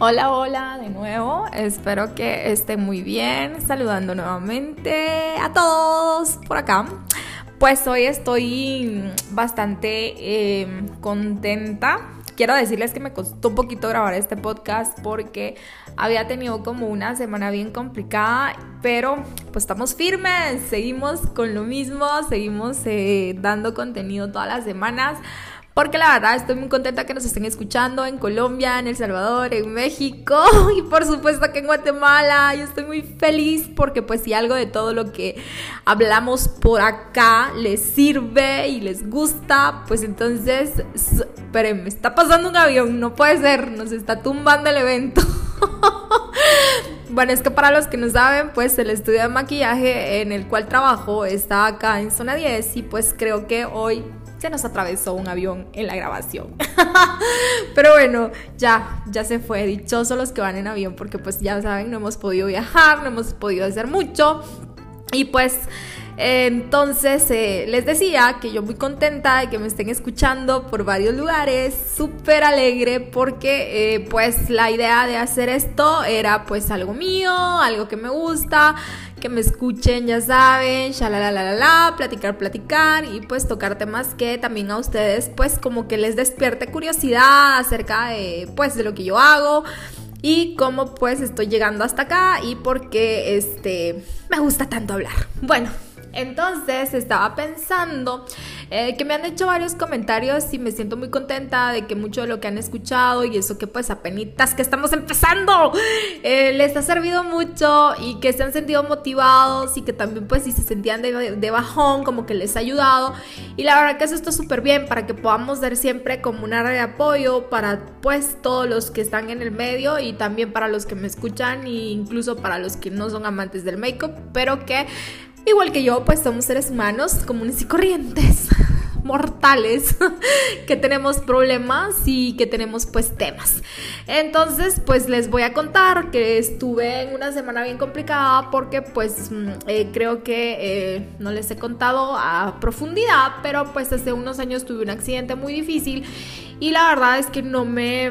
Hola, hola de nuevo. Espero que estén muy bien. Saludando nuevamente a todos por acá. Pues hoy estoy bastante em, contenta. Quiero decirles que me costó un poquito grabar este podcast porque había tenido como una semana bien complicada, pero pues estamos firmes, seguimos con lo mismo, seguimos eh, dando contenido todas las semanas porque la verdad estoy muy contenta que nos estén escuchando en Colombia, en El Salvador, en México y por supuesto que en Guatemala. Yo estoy muy feliz porque pues si algo de todo lo que hablamos por acá les sirve y les gusta, pues entonces, esperen, me está pasando un avión, no puede ser, nos está tumbando el evento. Bueno, es que para los que no saben, pues el estudio de maquillaje en el cual trabajo está acá en zona 10 y pues creo que hoy se nos atravesó un avión en la grabación. Pero bueno, ya, ya se fue. Dichosos los que van en avión porque pues ya saben, no hemos podido viajar, no hemos podido hacer mucho. Y pues entonces eh, les decía que yo muy contenta de que me estén escuchando por varios lugares, súper alegre porque eh, pues la idea de hacer esto era pues algo mío, algo que me gusta, que me escuchen, ya saben, la platicar, platicar y pues tocar temas que también a ustedes pues como que les despierte curiosidad acerca de pues de lo que yo hago y cómo pues estoy llegando hasta acá y por qué este me gusta tanto hablar. Bueno, entonces estaba pensando eh, que me han hecho varios comentarios y me siento muy contenta de que mucho de lo que han escuchado y eso que pues apenas que estamos empezando eh, les ha servido mucho y que se han sentido motivados y que también pues si se sentían de, bajón como que les ha ayudado. Y la verdad que eso está súper bien para que podamos dar siempre como una red de apoyo para pues todos los que están en el medio y también para los que me escuchan e incluso para los que no son amantes del make-up pero que igual que yo, pues somos seres humanos comunes y corrientes, mortales, que tenemos problemas y que tenemos pues temas. Entonces, pues les voy a contar que estuve en una semana bien complicada porque pues mm, eh, creo que eh, no les he contado a profundidad, pero pues hace unos años tuve un accidente muy difícil y la verdad es que no me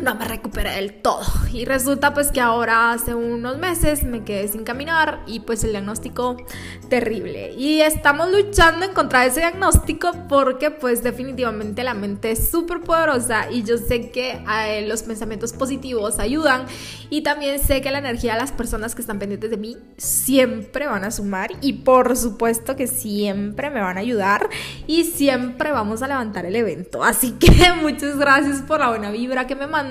no me recuperé del todo. Y resulta pues que ahora hace unos meses me quedé sin caminar y pues el diagnóstico terrible. Y estamos luchando en contra de ese diagnóstico porque pues definitivamente la mente es súper poderosa y yo sé que eh, los pensamientos positivos ayudan y también sé que la energía de las personas que están pendientes de mí siempre van a sumar y por supuesto que siempre me van a ayudar y siempre vamos a levantar el evento. Así que muchas gracias por la buena vibra que me mandan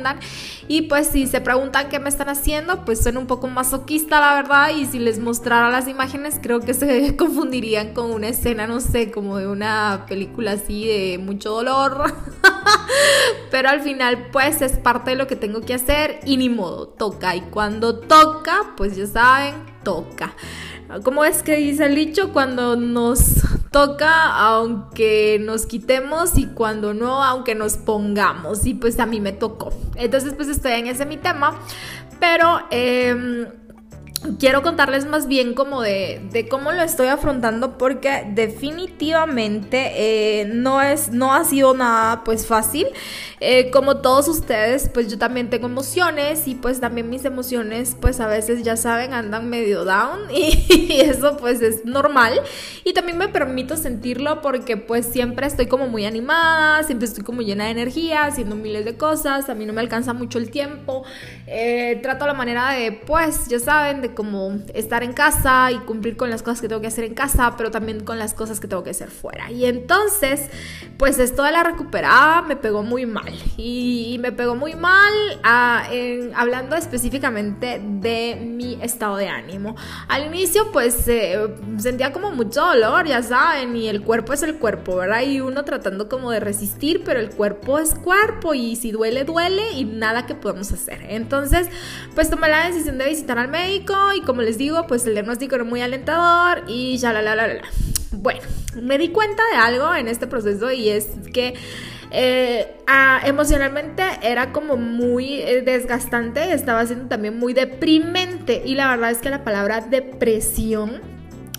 y pues si se preguntan qué me están haciendo, pues son un poco masoquista, la verdad. Y si les mostrara las imágenes, creo que se confundirían con una escena, no sé, como de una película así de mucho dolor. Pero al final, pues es parte de lo que tengo que hacer y ni modo, toca. Y cuando toca, pues ya saben, toca. ¿Cómo es que dice el dicho? Cuando nos toca, aunque nos quitemos y cuando no, aunque nos pongamos. Y pues a mí me tocó. Entonces pues estoy en ese mi tema. Pero... Eh, quiero contarles más bien como de, cómo lo estoy afrontando porque definitivamente eh, no, es, no ha sido nada pues fácil. Eh, como todos ustedes, pues yo también tengo emociones y pues también mis emociones pues a veces ya saben andan medio down y, eso pues es normal. Y también me permito sentirlo porque pues siempre estoy como muy animada, siempre estoy como llena de energía, haciendo miles de cosas, a mí no me alcanza mucho el tiempo. Eh, trato la manera de pues ya saben de como estar en casa y cumplir con las cosas que tengo que hacer en casa, pero también con las cosas que tengo que hacer fuera. Y entonces, pues esto de la recuperada me pegó muy mal. Y, me pegó muy mal ah, hablando específicamente de mi estado de ánimo. Al inicio, pues eh, sentía como mucho dolor, ya saben, y el cuerpo es el cuerpo, ¿verdad? Y uno tratando como de resistir, pero el cuerpo es cuerpo y si duele, duele y nada que podemos hacer. Entonces, pues tomé la decisión de visitar al médico y como les digo, pues el diagnóstico era muy alentador y ya la la la la. Bueno, me di cuenta de algo en este proceso y es que eh, ah, emocionalmente era como muy eh, desgastante, estaba siendo también muy deprimente. Y la verdad es que la palabra depresión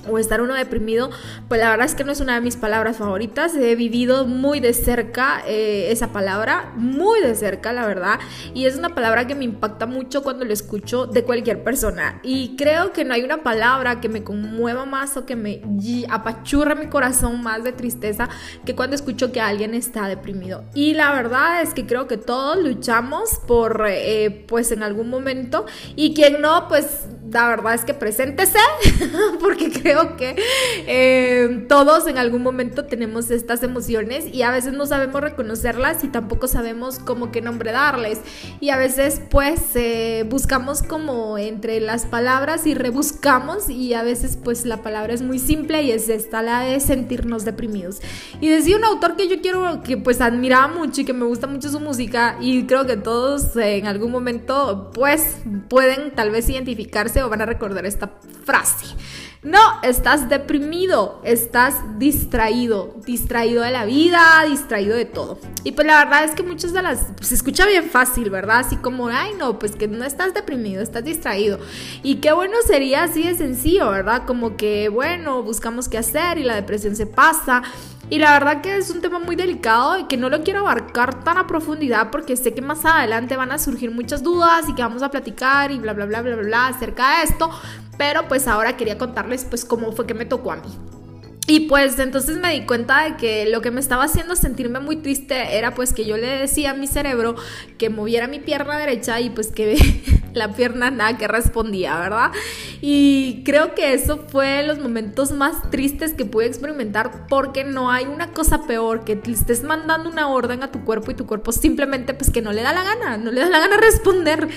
o estar uno deprimido, pues la verdad es que no es una de mis palabras favoritas. He vivido muy de cerca eh, esa palabra, muy de cerca, la verdad. Y es una palabra que me impacta mucho cuando lo escucho de cualquier persona. Y creo que no hay una palabra que me conmueva más o que me apachurre mi corazón más de tristeza que cuando escucho que alguien está deprimido. Y la verdad es que creo que todos luchamos por, eh, pues en algún momento. Y quien no, pues la verdad es que preséntese, porque creo que eh, todos en algún momento tenemos estas emociones y a veces no sabemos reconocerlas y tampoco sabemos cómo qué nombre darles. Y a veces pues eh, buscamos como entre las palabras y rebuscamos y a veces pues la palabra es muy simple y es esta, la de sentirnos deprimidos. Y decía un autor que yo quiero, que pues admiraba mucho y que me gusta mucho su música y creo que todos en algún momento pues pueden tal vez identificarse o van a recordar esta frase. No, estás deprimido, estás distraído, distraído de la vida, distraído de todo. Y pues la verdad es que muchas de las, pues, se escucha bien fácil, ¿verdad? Así como, ay no, pues que no estás deprimido, estás distraído. Y qué bueno sería así de sencillo, ¿verdad? Como que, bueno, buscamos qué hacer y la depresión se pasa. Y la verdad que es un tema muy delicado y que no lo quiero abarcar tan a profundidad porque sé que más adelante van a surgir muchas dudas y que vamos a platicar y bla, bla, bla, bla, bla, bla acerca de esto. Pero pues ahora quería contarles pues cómo fue que me tocó a mí. Y pues entonces me di cuenta de que lo que me estaba haciendo sentirme muy triste era pues que yo le decía a mi cerebro que moviera mi pierna derecha y pues que la pierna nada que respondía, ¿verdad? Y creo que eso fue los momentos más tristes que pude experimentar porque no hay una cosa peor que estés mandando una orden a tu cuerpo y tu cuerpo simplemente pues que no le da la gana, no le da la gana responder.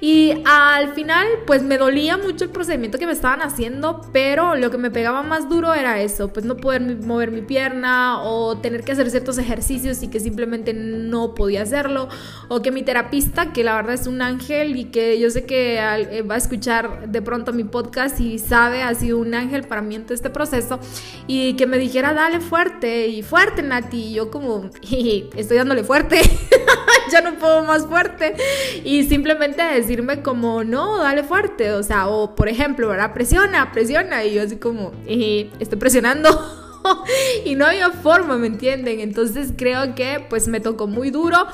Y al final pues me dolía mucho el procedimiento que me estaban haciendo, pero lo que me pegaba más duro era eso pues no poder mover mi pierna o tener que hacer ciertos ejercicios y que simplemente no podía hacerlo, o que mi terapista, que la verdad es un ángel y que yo sé que eh, va a escuchar de pronto mi podcast y sabe, ha sido un ángel para mí en todo este proceso, y que me dijera, dale fuerte y fuerte, Nati, y yo como, estoy dándole fuerte, ya no puedo más fuerte, y simplemente decirme como, no, dale fuerte, o sea, o por ejemplo, ¿verdad? Presiona, presiona, y yo así como, estoy presionando y no había forma, ¿me entienden? Entonces creo que pues me tocó muy duro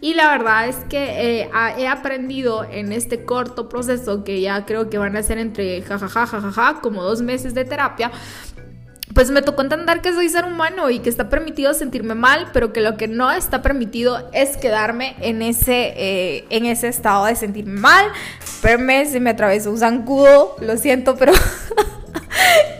y la verdad es que eh, he aprendido en este corto proceso que ya creo que van a ser entre jajaja, jajaja, como dos meses de terapia, pues me tocó entender que soy ser humano y que está permitido sentirme mal, pero que lo que no está permitido es quedarme en ese, eh, en ese estado de sentirme mal. Espérame, se me atravesó un zancudo, lo siento, pero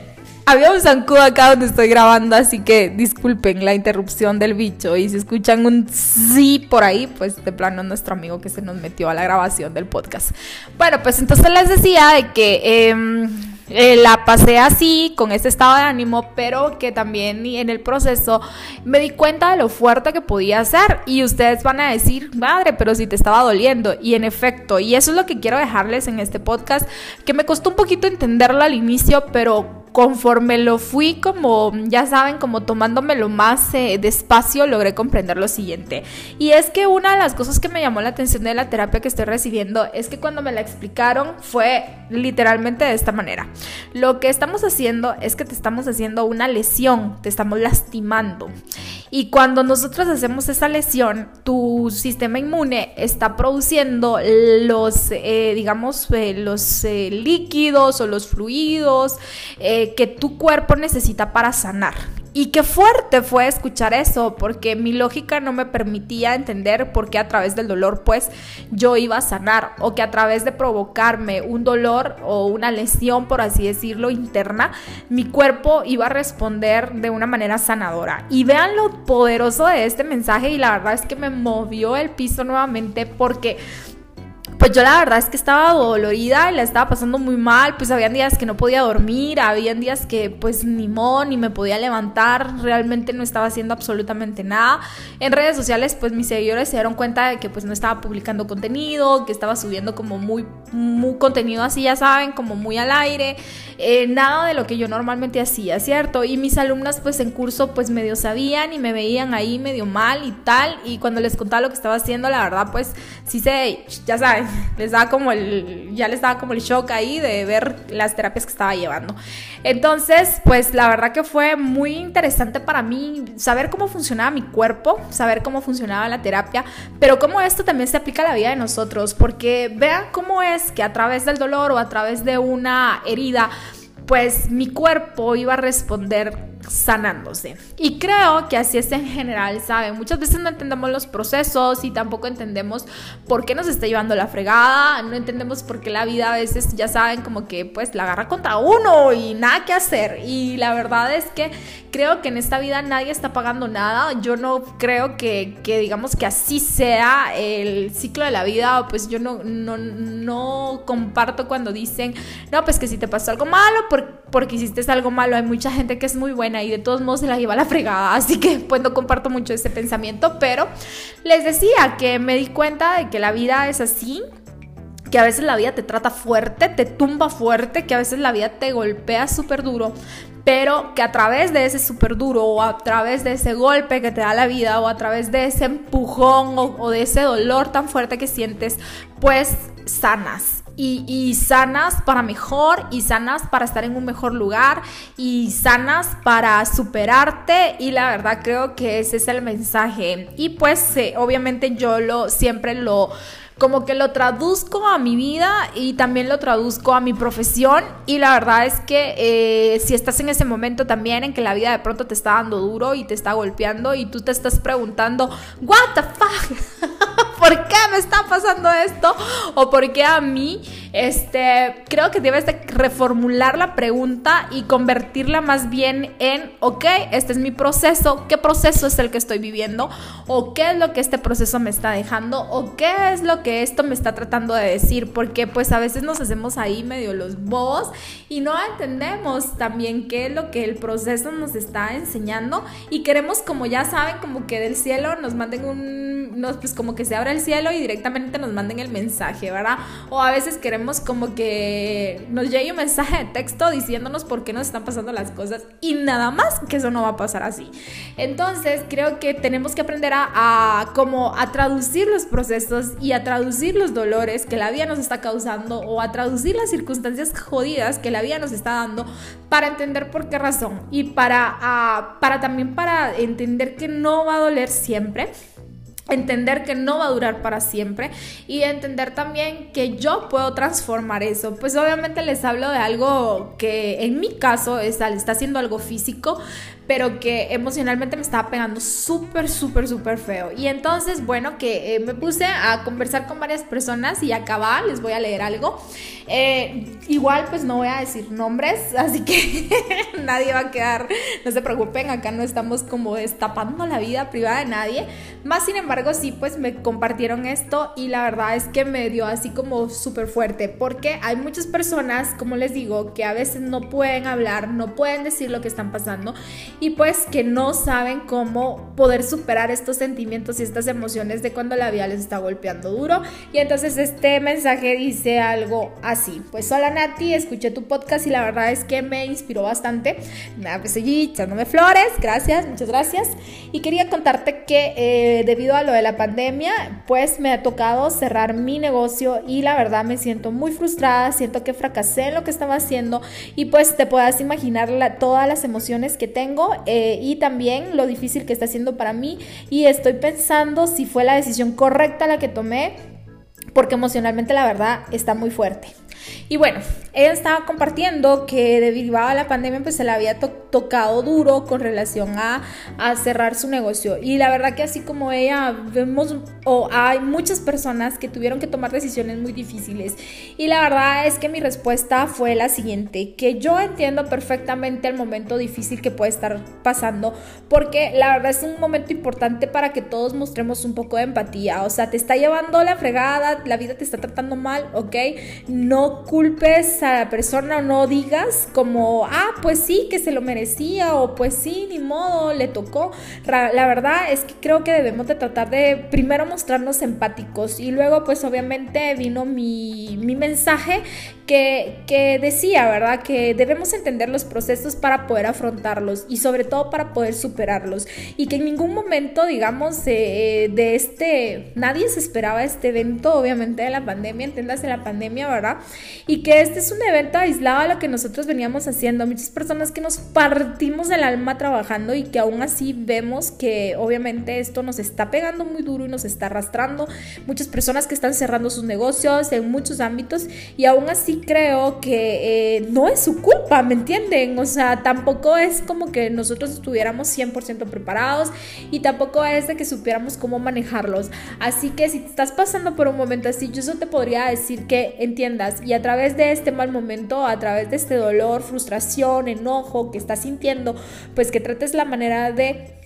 Había un zancudo acá donde estoy grabando, así que disculpen la interrupción del bicho. Y si escuchan un sí por ahí, pues de plano nuestro amigo que se nos metió a la grabación del podcast. Bueno, pues entonces les decía de que em, eh, la pasé así, con este estado de ánimo, pero que también en el proceso me di cuenta de lo fuerte que podía ser. Y ustedes van a decir, madre, pero si te estaba doliendo. Y en efecto, y eso es lo que quiero dejarles en este podcast, que me costó un poquito entenderlo al inicio, pero conforme lo fui como, ya saben, como tomándomelo más eh, despacio, logré comprender lo siguiente. Y es que una de las cosas que me llamó la atención de la terapia que estoy recibiendo es que cuando me la explicaron fue literalmente de esta manera. Lo que estamos haciendo es que te estamos haciendo una lesión, te estamos lastimando. Y cuando nosotros hacemos esa lesión, tu sistema inmune está produciendo los, eh, digamos, eh, los líquidos o los fluidos, que tu cuerpo necesita para sanar. Y qué fuerte fue escuchar eso, porque mi lógica no me permitía entender por qué a través del dolor, pues, yo iba a sanar, o que a través de provocarme un dolor o una lesión, por así decirlo, interna, mi cuerpo iba a responder de una manera sanadora. Y vean lo poderoso de este mensaje, y la verdad es que me movió el piso nuevamente, porque pues yo la verdad es que estaba dolorida y la estaba pasando muy mal, pues habían días que no podía dormir, habían días que pues ni mo, ni me podía levantar, realmente no estaba haciendo absolutamente nada. En redes sociales pues mis seguidores se dieron cuenta de que pues no estaba publicando contenido, que estaba subiendo como muy, muy contenido así, ya saben, como muy al aire, eh, nada de lo que yo normalmente hacía, ¿cierto? Y mis alumnas pues en curso pues medio sabían y me veían ahí medio mal y tal, y cuando les contaba lo que estaba haciendo, la verdad pues sí se, ya saben, les daba como el, ya les daba como el shock ahí de ver las terapias que estaba llevando. Entonces, pues la verdad que fue muy interesante para mí saber cómo funcionaba mi cuerpo, saber cómo funcionaba la terapia, pero cómo esto también se aplica a la vida de nosotros, porque vean cómo es que a través del dolor o a través de una herida, pues mi cuerpo iba a responder sanándose. Y creo que así es en general, ¿saben? Muchas veces no entendemos los procesos y tampoco entendemos por qué nos está llevando la fregada, no entendemos por qué la vida a veces, ya saben, como que pues la agarra contra uno y nada que hacer. Y la verdad es que creo que en esta vida nadie está pagando nada. Yo no creo que, que digamos que así sea el ciclo de la vida, pues yo no, no, no comparto cuando dicen, no, pues que si te pasó algo malo, porque hiciste algo malo, hay mucha gente que es muy buena y de todos modos se la lleva la fregada, así que pues no comparto mucho ese pensamiento, pero les decía que me di cuenta de que la vida es así, que a veces la vida te trata fuerte, te tumba fuerte, que a veces la vida te golpea súper duro, pero que a través de ese súper duro o a través de ese golpe que te da la vida o a través de ese empujón o de ese dolor tan fuerte que sientes, pues sanas y, sanas para mejor y sanas para estar en un mejor lugar y sanas para superarte y la verdad creo que ese es el mensaje. Y pues eh, obviamente yo lo siempre lo como que lo traduzco a mi vida y también lo traduzco a mi profesión y la verdad es que eh, si estás en ese momento también en que la vida de pronto te está dando duro y te está golpeando y tú te estás preguntando, what the fuck, ¿por qué me está pasando esto? O por qué a mí, este, creo que debes de reformular la pregunta y convertirla más bien en, ok, este es mi proceso, ¿qué proceso es el que estoy viviendo? ¿O qué es lo que este proceso me está dejando? ¿O qué es lo que esto me está tratando de decir, porque pues a veces nos hacemos ahí medio los bobos y no entendemos también qué es lo que el proceso nos está enseñando y queremos como ya saben como que del cielo nos manden un, nos, pues como que se abra el cielo y directamente nos manden el mensaje, ¿verdad? O a veces queremos como que nos llegue un mensaje de texto diciéndonos por qué nos están pasando las cosas y nada más que eso no va a pasar así. Entonces creo que tenemos que aprender a, a como a traducir los procesos y a traducir traducir los dolores que la vida nos está causando o a traducir las circunstancias jodidas que la vida nos está dando para entender por qué razón y para, ah, para también para entender que no va a doler siempre entender que no va a durar para siempre y entender también que yo puedo transformar eso. Pues obviamente les hablo de algo que en mi caso está, está haciendo algo físico, pero que emocionalmente me estaba pegando súper, súper, súper feo. Y entonces, bueno, que eh, me puse a conversar con varias personas y acababa, les voy a leer algo. Eh, igual, pues no voy a decir nombres, así que nadie va a quedar, no se preocupen, acá no estamos como destapando la vida privada de nadie. Más sin embargo, sí, pues me compartieron esto y la verdad es que me dio así como súper fuerte, porque hay muchas personas, como les digo, que a veces no pueden hablar, no pueden decir lo que están pasando y pues que no saben cómo poder superar estos sentimientos y estas emociones de cuando la vida les está golpeando duro. Y entonces este mensaje dice algo así, pues hola Nati, escuché tu podcast y la verdad es que me inspiró bastante. Nada, pues echándome flores, gracias, muchas gracias. Y quería contarte que eh, debido a lo de la pandemia, pues me ha tocado cerrar mi negocio y la verdad me siento muy frustrada, siento que fracasé en lo que estaba haciendo y pues te puedas imaginar todas las emociones que tengo eh, y también lo difícil que está siendo para mí y estoy pensando si fue la decisión correcta la que tomé porque emocionalmente la verdad está muy fuerte. Y bueno, ella estaba compartiendo que debido a la pandemia pues se le había tocado duro con relación a, a, cerrar su negocio. Y la verdad que así como ella vemos o hay muchas personas que tuvieron que tomar decisiones muy difíciles. Y la verdad es que mi respuesta fue la siguiente, que yo entiendo perfectamente el momento difícil que puede estar pasando porque la verdad es un momento importante para que todos mostremos un poco de empatía. O sea, te está llevando la fregada, la vida te está tratando mal, ¿ok? No culpes a la persona o no digas como, ah, pues sí, que se lo merecía o pues sí, ni modo, le tocó. La verdad es que creo que debemos de tratar de primero mostrarnos empáticos y luego pues obviamente vino mi, mi mensaje que, que decía, ¿verdad? Que debemos entender los procesos para poder afrontarlos y sobre todo para poder superarlos y que en ningún momento, digamos, eh, de este, nadie se esperaba este evento, obviamente de la pandemia, entiendas de la pandemia, ¿verdad? Y que este es un evento aislado a lo que nosotros veníamos haciendo, muchas personas que nos partimos el alma trabajando y que aún así vemos que obviamente esto nos está pegando muy duro y nos está arrastrando, muchas personas que están cerrando sus negocios en muchos ámbitos y aún así creo que eh, no es su culpa, ¿me entienden? O sea, tampoco es como que nosotros estuviéramos 100% preparados y tampoco es de que supiéramos cómo manejarlos. Así que si estás pasando por un momento así, yo eso te podría decir que entiendas y a través de este mal momento, a través de este dolor, frustración, enojo que estás sintiendo, pues que trates la manera de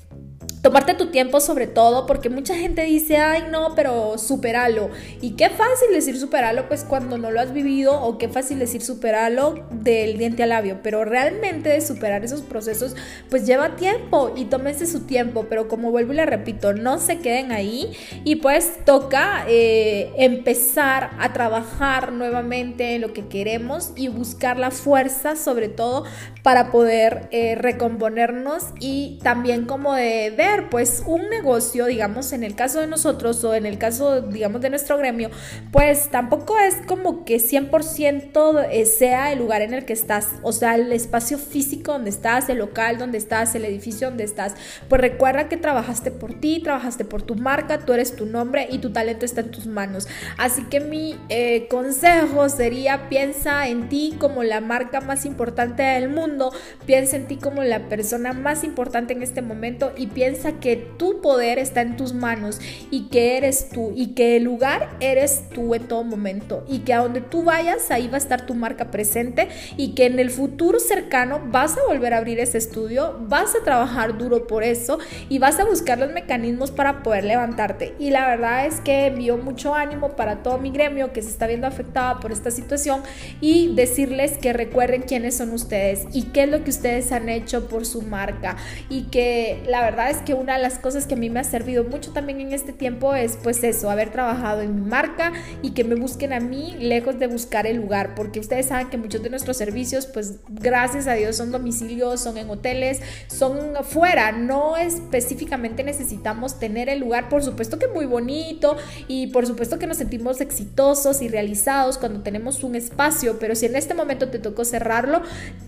tomarte tu tiempo sobre todo, porque mucha gente dice, ay no, pero superalo. Y qué fácil decir superalo, pues cuando no lo has vivido, o qué fácil decir superalo del diente al labio, pero realmente de superar esos procesos, pues lleva tiempo y tómense su tiempo, pero como vuelvo y le repito, no se queden ahí. Y pues toca eh, empezar a trabajar nuevamente en lo que queremos y buscar la fuerza sobre todo para poder eh, recomponernos y también como de ver pues un negocio, digamos, en el caso de nosotros o en el caso, digamos, de nuestro gremio, pues tampoco es como que 100% eh, sea el lugar en el que estás, o sea, el espacio físico donde estás, el local donde estás, el edificio donde estás. Pues recuerda que trabajaste por ti, trabajaste por tu marca, tú eres tu nombre y tu talento está en tus manos. Así que mi eh, consejo sería piensa en ti como la marca más importante del mundo, piensa en ti como la persona más importante en este momento y piensa que tu poder está en tus manos y que eres tú y que el lugar eres tú en todo momento y que a donde tú vayas ahí va a estar tu marca presente y que en el futuro cercano vas a volver a abrir ese estudio, vas a trabajar duro por eso y vas a buscar los mecanismos para poder levantarte. Y la verdad es que envío mucho ánimo para todo mi gremio que se está viendo afectada por esta situación y decirles que recuerden quiénes son ustedes y qué es lo que ustedes han hecho por su marca y que la verdad es que una de las cosas que a mí me ha servido mucho también en este tiempo es pues eso, haber trabajado en mi marca y que me busquen a mí lejos de buscar el lugar, porque ustedes saben que muchos de nuestros servicios pues gracias a Dios son domicilios, son en hoteles, son fuera, no específicamente necesitamos tener el lugar, por supuesto que muy bonito y por supuesto que nos sentimos exitosos y realizados cuando tenemos un espacio, pero si en este momento te tocó cerrarlo,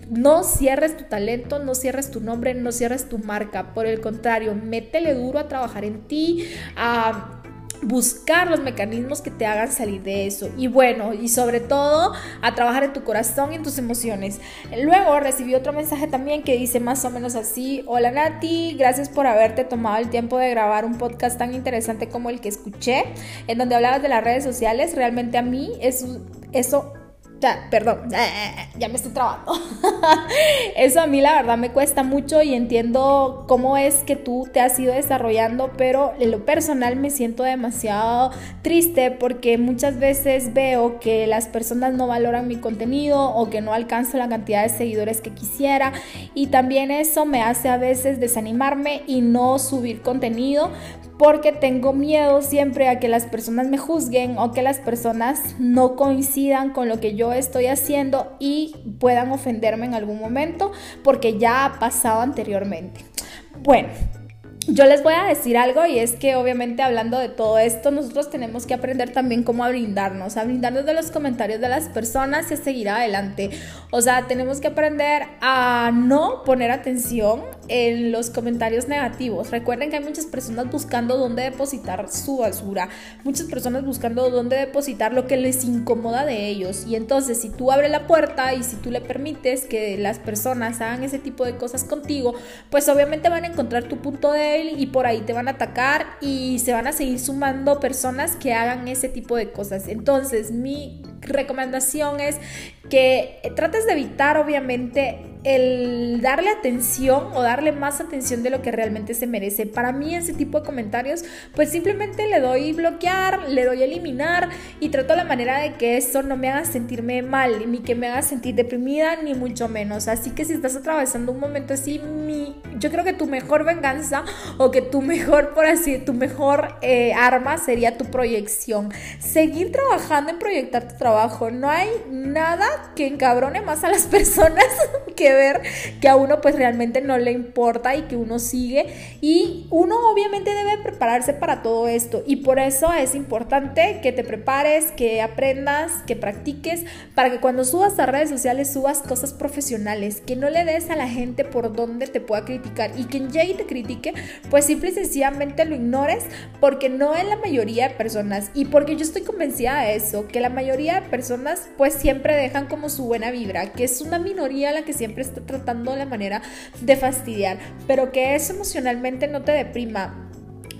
no cierres tu talento, no cierres tu nombre, no cierres tu marca, por el contrario, métele duro a trabajar en ti, a buscar los mecanismos que te hagan salir de eso. Y bueno y sobre todo a trabajar en tu corazón y en tus emociones. Luego recibí otro mensaje también que dice más o menos así hola Nati gracias por haberte tomado el tiempo de grabar un podcast tan interesante como el que escuché en donde hablabas de las redes sociales. Realmente a mí eso eso perdón, ya me estoy trabando. Eso a mí la verdad me cuesta mucho y entiendo cómo es que tú te has ido desarrollando, pero en lo personal me siento demasiado triste porque muchas veces veo que las personas no valoran mi contenido o que no alcanzo la cantidad de seguidores que quisiera y también eso me hace a veces desanimarme y no subir contenido porque tengo miedo siempre a que las personas me juzguen o que las personas no coincidan con lo que yo estoy haciendo y puedan ofenderme en algún momento porque ya ha pasado anteriormente. Bueno, yo les voy a decir algo y es que obviamente hablando de todo esto, nosotros tenemos que aprender también cómo a brindarnos, a brindarnos de los comentarios de las personas y a seguir adelante. O sea, tenemos que aprender a no poner atención en los comentarios negativos. Recuerden que hay muchas personas buscando dónde depositar su basura, muchas personas buscando dónde depositar lo que les incomoda de ellos. Y entonces si tú abres la puerta y si tú le permites que las personas hagan ese tipo de cosas contigo, pues obviamente van a encontrar tu punto de y por ahí te van a atacar y se van a seguir sumando personas que hagan ese tipo de cosas. Entonces, mi recomendación es que trates de evitar obviamente el darle atención o darle más atención de lo que realmente se merece. Para mí ese tipo de comentarios pues simplemente le doy bloquear, le doy eliminar y trato la manera de que eso no me haga sentirme mal, ni que me haga sentir deprimida, ni mucho menos. Así que si estás atravesando un momento así, mi yo creo que tu mejor venganza o que tu mejor, por así, tu mejor eh, arma sería tu proyección. Seguir trabajando en proyectar tu trabajo. No hay nada que encabrone más a las personas que ver que a uno pues realmente no le importa y que uno sigue. Y uno obviamente debe prepararse para todo esto. Y por eso es importante que te prepares, que aprendas, que practiques, para que cuando subas a redes sociales subas cosas profesionales, que no le des a la gente por donde te pueda criticar y quien llegue y te critique, pues simple y sencillamente lo ignores porque no es la mayoría de personas y porque yo estoy convencida de eso, que la mayoría de personas pues siempre dejan como su buena vibra, que es una minoría la que siempre está tratando la manera de fastidiar, pero que eso emocionalmente no te deprima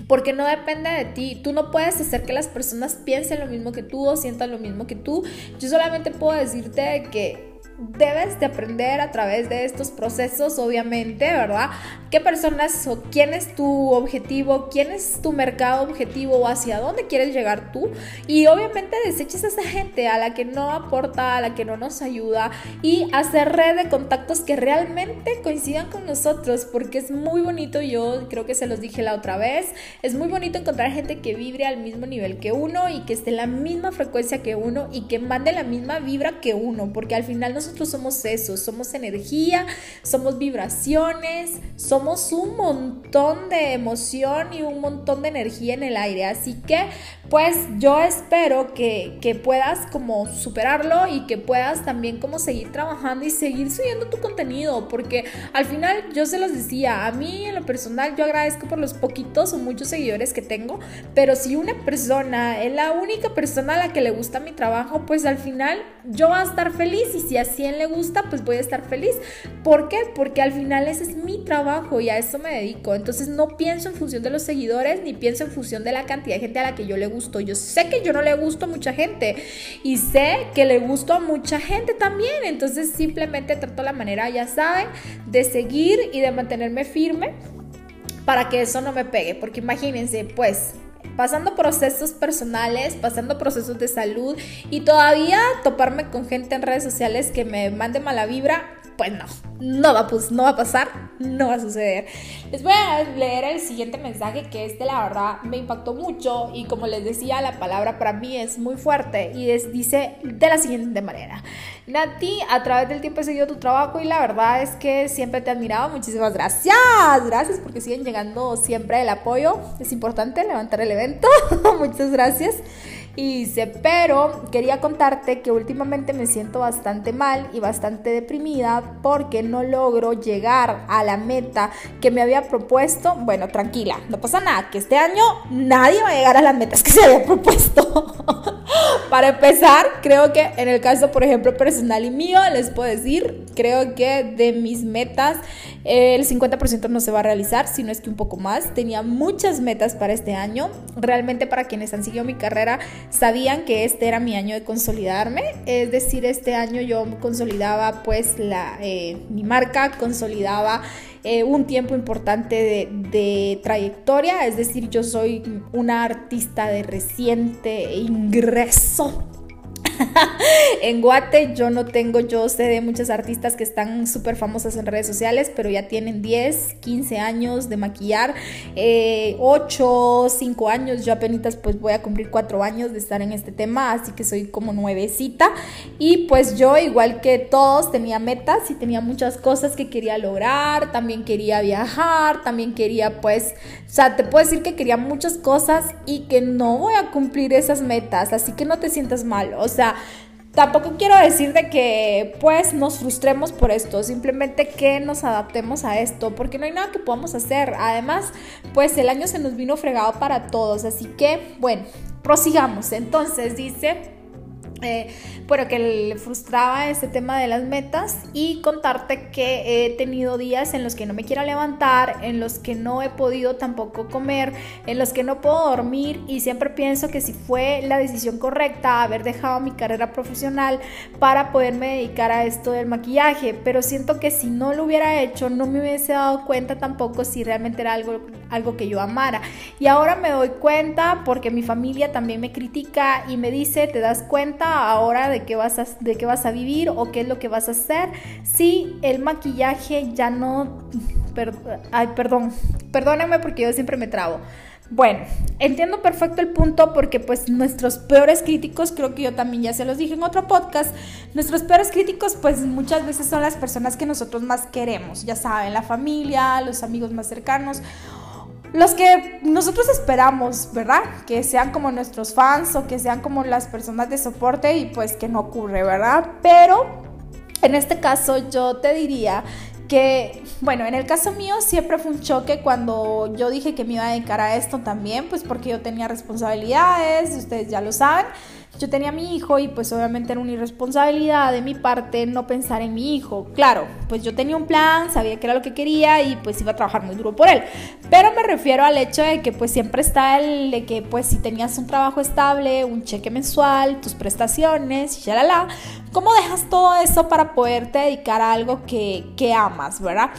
porque no depende de ti. Tú no puedes hacer que las personas piensen lo mismo que tú o sientan lo mismo que tú. Yo solamente puedo decirte que debes de aprender a través de estos procesos, obviamente, ¿verdad? ¿Qué personas o quién es tu objetivo? ¿Quién es tu mercado objetivo o hacia dónde quieres llegar tú? Y obviamente deseches a esa gente a la que no aporta, a la que no nos ayuda y hacer red de contactos que realmente coincidan con nosotros, porque es muy bonito, yo creo que se los dije la otra vez, es muy bonito encontrar gente que vibre al mismo nivel que uno y que esté en la misma frecuencia que uno y que mande la misma vibra que uno, porque al final nos nosotros somos eso, somos energía, somos vibraciones, somos un montón de emoción y un montón de energía en el aire. Así que pues yo espero que, que puedas como superarlo y que puedas también como seguir trabajando y seguir subiendo tu contenido, porque al final yo se los decía, a mí en lo personal yo agradezco por los poquitos o muchos seguidores que tengo, pero si una persona es la única persona a la que le gusta mi trabajo, pues al final yo voy a estar feliz y si a 100 le gusta, pues voy a estar feliz. ¿Por qué? Porque al final ese es mi trabajo y a eso me dedico. Entonces no pienso en función de los seguidores ni pienso en función de la cantidad de gente a la que yo le gusto. Yo sé que yo no le gusto a mucha gente y sé que le gusto a mucha gente también. Entonces simplemente trato la manera, ya saben, de seguir y de mantenerme firme para que eso no me pegue. Porque imagínense, pues pasando procesos personales, pasando procesos de salud y todavía toparme con gente en redes sociales que me mande mala vibra, pues no, no va, pues, no va a pasar, no va a suceder. Les voy a leer el siguiente mensaje que este la verdad me impactó mucho y como les decía, la palabra para mí es muy fuerte y es, dice de la siguiente manera. Nati, a través del tiempo he seguido tu trabajo y la verdad es que siempre te he admirado. Muchísimas gracias. Gracias porque siguen llegando siempre el apoyo. Es importante levantar el evento. Muchas gracias. Y dice, pero quería contarte que últimamente me siento bastante mal y bastante deprimida porque no logro llegar a la meta que me había propuesto. Bueno, tranquila, no pasa nada, que este año nadie va a llegar a las metas que se había propuesto. Para empezar, creo que en el caso, por ejemplo, personal y mío, les puedo decir, creo que de mis metas, el 50% no se va a realizar, sino es que un poco más. Tenía muchas metas para este año. Realmente para quienes han seguido mi carrera, sabían que este era mi año de consolidarme, es decir, este año yo consolidaba pues la, eh, mi marca, consolidaba eh, un tiempo importante de, de, trayectoria, es decir, yo soy una artista de reciente ingreso en Guate yo no tengo, yo sé de muchas artistas que están súper famosas en redes sociales, pero ya tienen 10, 15 años de maquillar, eh, 8, 5 años, yo apenas pues voy a cumplir 4 años de estar en este tema, así que soy como nuevecita. Y pues yo igual que todos tenía metas y tenía muchas cosas que quería lograr, también quería viajar, también quería pues, o sea, te puedo decir que quería muchas cosas y que no voy a cumplir esas metas, así que no te sientas mal, o sea, tampoco quiero decir de que pues nos frustremos por esto, simplemente que nos adaptemos a esto, porque no hay nada que podamos hacer. Además, pues el año se nos vino fregado para todos, así que bueno, prosigamos. Entonces dice eh, bueno, que le frustraba ese tema de las metas y contarte que he tenido días en los que no me quiero levantar, en los que no he podido tampoco comer, en los que no puedo dormir y siempre pienso que si fue la decisión correcta haber dejado mi carrera profesional para poderme dedicar a esto del maquillaje, pero siento que si no lo hubiera hecho no me hubiese dado cuenta tampoco si realmente era algo, algo que yo amara. Y ahora me doy cuenta porque mi familia también me critica y me dice, ¿te das cuenta? Ahora de qué vas a, de qué vas a vivir o qué es lo que vas a hacer si el maquillaje ya no ay, perdón, perdónenme porque yo siempre me trabo. Bueno, entiendo perfecto el punto porque pues nuestros peores críticos, creo que yo también ya se los dije en otro podcast, nuestros peores críticos pues muchas veces son las personas que nosotros más queremos, ya saben, la familia, los amigos más cercanos, los que nosotros esperamos, ¿verdad? Que sean como nuestros fans o que sean como las personas de soporte y pues que no ocurre, ¿verdad? Pero en este caso yo te diría que, bueno, en el caso mío siempre fue un choque cuando yo dije que me iba a dedicar a esto también, pues porque yo tenía responsabilidades, ustedes ya lo saben. Yo tenía a mi hijo y pues obviamente era una irresponsabilidad de mi parte no pensar en mi hijo. Claro, pues yo tenía un plan, sabía que era lo que quería y pues iba a trabajar muy duro por él. Pero me refiero al hecho de que pues siempre está el de que pues si tenías un trabajo estable, un cheque mensual, tus prestaciones, ya la la, ¿cómo dejas todo eso para poderte dedicar a algo que, que amas, verdad?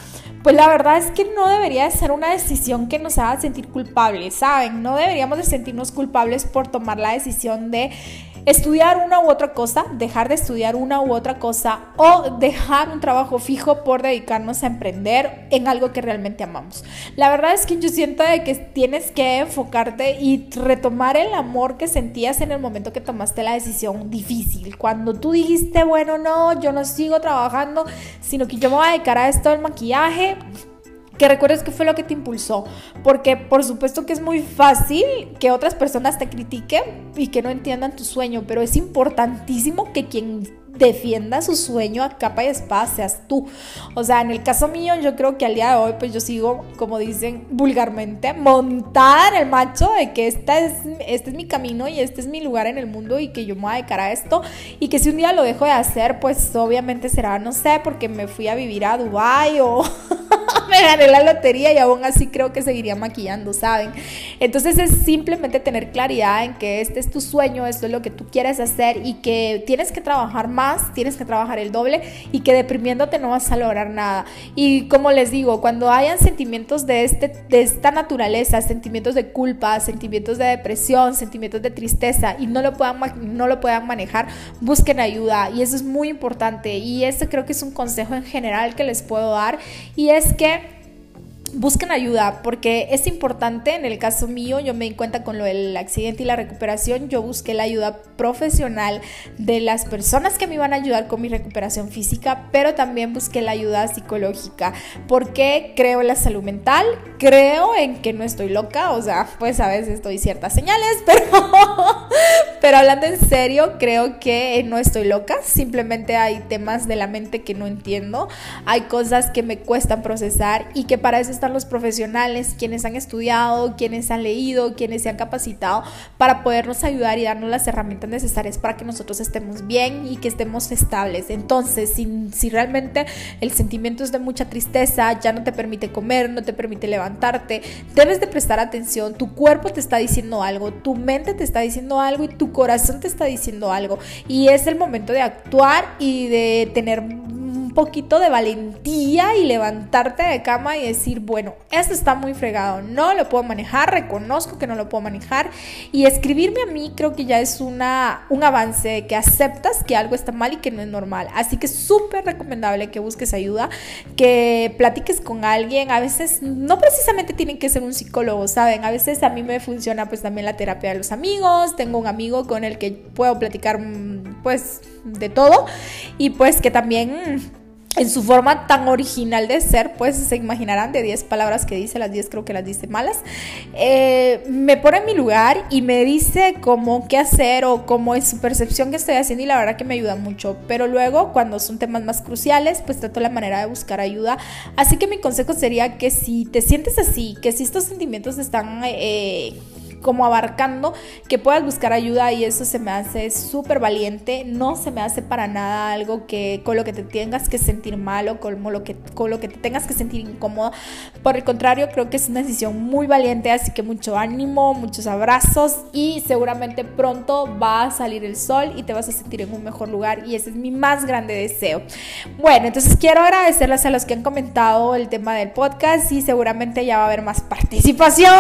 Pues la verdad es que no debería de ser una decisión que nos haga sentir culpables, ¿saben? No deberíamos de sentirnos culpables por tomar la decisión de estudiar una u otra cosa, dejar de estudiar una u otra cosa o dejar un trabajo fijo por dedicarnos a emprender en algo que realmente amamos. La verdad es que yo siento de que tienes que enfocarte y retomar el amor que sentías en el momento que tomaste la decisión difícil. Cuando tú dijiste, bueno, no, yo no sigo trabajando, sino que yo me voy a dedicar a esto del maquillaje que recuerdes qué fue lo que te impulsó, porque por supuesto que es muy fácil que otras personas te critiquen y que no entiendan tu sueño, pero es importantísimo que quien defienda su sueño a capa y espada seas tú. O sea, en el caso mío, yo creo que al día de hoy, pues yo sigo, como dicen vulgarmente, montada en el macho de que esta es, este es mi camino y este es mi lugar en el mundo y que yo me voy a dedicar a esto y que si un día lo dejo de hacer, pues obviamente será, no sé, porque me fui a vivir a Dubai o me gané la lotería y aún así creo que seguiría maquillando, ¿saben? Entonces es simplemente tener claridad en que este es tu sueño, esto es lo que tú quieres hacer y que tienes que trabajar más, tienes que trabajar el doble y que deprimiéndote no vas a lograr nada. Y como les digo, cuando hayan sentimientos de, este, de esta naturaleza, sentimientos de culpa, sentimientos de depresión, sentimientos de tristeza y no lo puedan, no lo puedan manejar, busquen ayuda y eso es muy importante y ese creo que es un consejo en general que les puedo dar y es que busquen ayuda porque es importante, en el caso mío yo me di cuenta con lo del accidente y la recuperación, yo busqué la ayuda profesional de las personas que me iban a ayudar con mi recuperación física, pero también busqué la ayuda psicológica. Porque creo en la salud mental, creo en que no estoy loca, o sea, pues a veces estoy ciertas señales, pero, pero hablando en serio, creo que no estoy loca, simplemente hay temas de la mente que no entiendo, hay cosas que me cuestan procesar y que para eso los profesionales, quienes han estudiado, quienes han leído, quienes se han capacitado para podernos ayudar y darnos las herramientas necesarias para que nosotros estemos bien y que estemos estables. Entonces, si realmente el sentimiento es de mucha tristeza, ya no te permite comer, no te permite levantarte, debes de prestar atención. Tu cuerpo te está diciendo algo, tu mente te está diciendo algo y tu corazón te está diciendo algo. Y es el momento de actuar y de tener poquito de valentía y levantarte de cama y decir, bueno, esto está muy fregado, no lo puedo manejar, reconozco que no lo puedo manejar y escribirme a mí creo que ya es una, un avance que aceptas que algo está mal y que no es normal. Así que es súper recomendable que busques ayuda, que platiques con alguien, a veces no precisamente tienen que ser un psicólogo, ¿saben? A veces a mí me funciona pues también la terapia de los amigos, tengo un amigo con el que puedo platicar mm, pues de todo y pues que también en su forma tan original de ser, pues se imaginarán de 10 palabras que dice, las 10 creo que las dice malas, eh, me pone en mi lugar y me dice cómo qué hacer o cómo es su percepción que estoy haciendo y la verdad que me ayuda mucho. Pero luego, cuando son temas más cruciales, pues trato la manera de buscar ayuda. Así que mi consejo sería que si te sientes así, que si estos sentimientos están... Eh, como abarcando que puedas buscar ayuda y eso se me hace súper valiente, no se me hace para nada algo que con lo que te tengas que sentir mal o con lo que, con lo que te tengas que sentir incómodo, por el contrario creo que es una decisión muy valiente, así que mucho ánimo, muchos abrazos y seguramente pronto va a salir el sol y te vas a sentir en un mejor lugar y ese es mi más grande deseo. Bueno, entonces quiero agradecerles a los que han comentado el tema del podcast y seguramente ya va a haber más participación,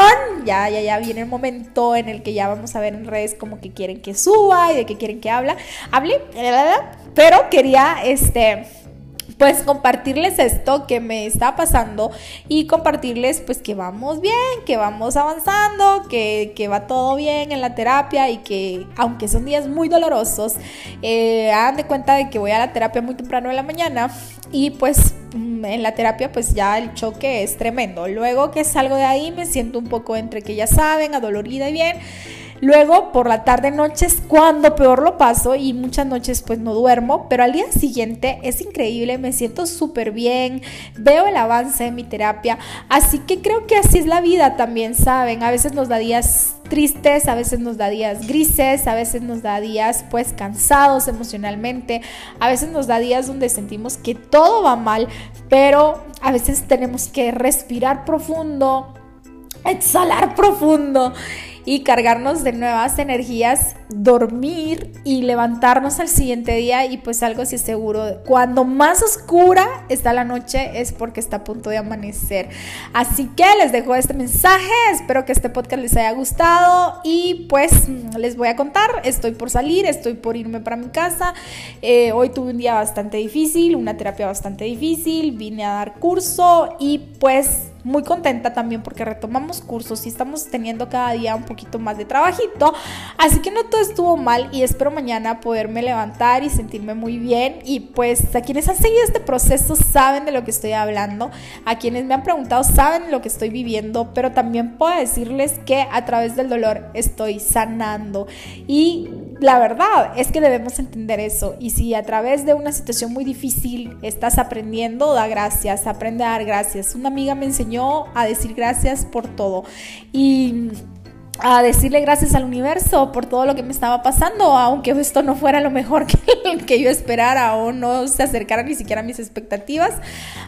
ya, ya, ya viene el momento en el que ya vamos a ver en redes como que quieren que suba y de que quieren que habla, hable, pero quería este pues compartirles esto que me está pasando y compartirles pues que vamos bien, que vamos avanzando, que, va todo bien en la terapia y que aunque son días muy dolorosos, eh, hagan de cuenta de que voy a la terapia muy temprano en la mañana y pues en la terapia pues ya el choque es tremendo. Luego que salgo de ahí me siento un poco entre que ya saben, adolorida y bien. Luego, por la tarde, noche es cuando peor lo paso y muchas noches pues no duermo, pero al día siguiente es increíble, me siento súper bien, veo el avance de mi terapia, así que creo que así es la vida también, ¿saben? A veces nos da días tristes, a veces nos da días grises, a veces nos da días pues cansados emocionalmente, a veces nos da días donde sentimos que todo va mal, pero a veces tenemos que respirar profundo, exhalar profundo y cargarnos de nuevas energías, dormir y levantarnos al siguiente día y pues algo así seguro, cuando más oscura está la noche es porque está a punto de amanecer. Así que les dejo este mensaje, espero que este podcast les haya gustado y pues les voy a contar, estoy por salir, estoy por irme para mi casa, eh, hoy tuve un día bastante difícil, una terapia bastante difícil, vine a dar curso y pues muy contenta también porque retomamos cursos y estamos teniendo cada día un poquito más de trabajito. Así que no todo estuvo mal y espero mañana poderme levantar y sentirme muy bien. Y pues a quienes han seguido este proceso saben de lo que estoy hablando. A quienes me han preguntado saben lo que estoy viviendo. Pero también puedo decirles que a través del dolor estoy sanando. Y la verdad es que debemos entender eso. Y si a través de una situación muy difícil estás aprendiendo, da gracias, aprende a dar gracias. Una amiga me enseñó a decir gracias por todo. Y a decirle gracias al universo por todo lo que me estaba pasando, aunque esto no fuera lo mejor que, que, yo esperara o no se acercara ni siquiera a mis expectativas,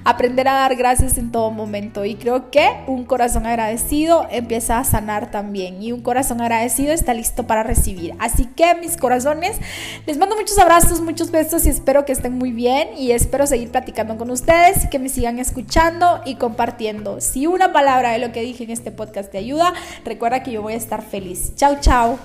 aprender a dar gracias en todo momento. Y creo que un corazón agradecido empieza a sanar también y un corazón agradecido está listo para recibir. Así que mis corazones, les mando muchos abrazos, muchos besos y espero que estén muy bien y espero seguir platicando con ustedes, que me sigan escuchando y compartiendo. Si una palabra de lo que dije en este podcast te ayuda, recuerda que yo voy a estar feliz. Chao, chao.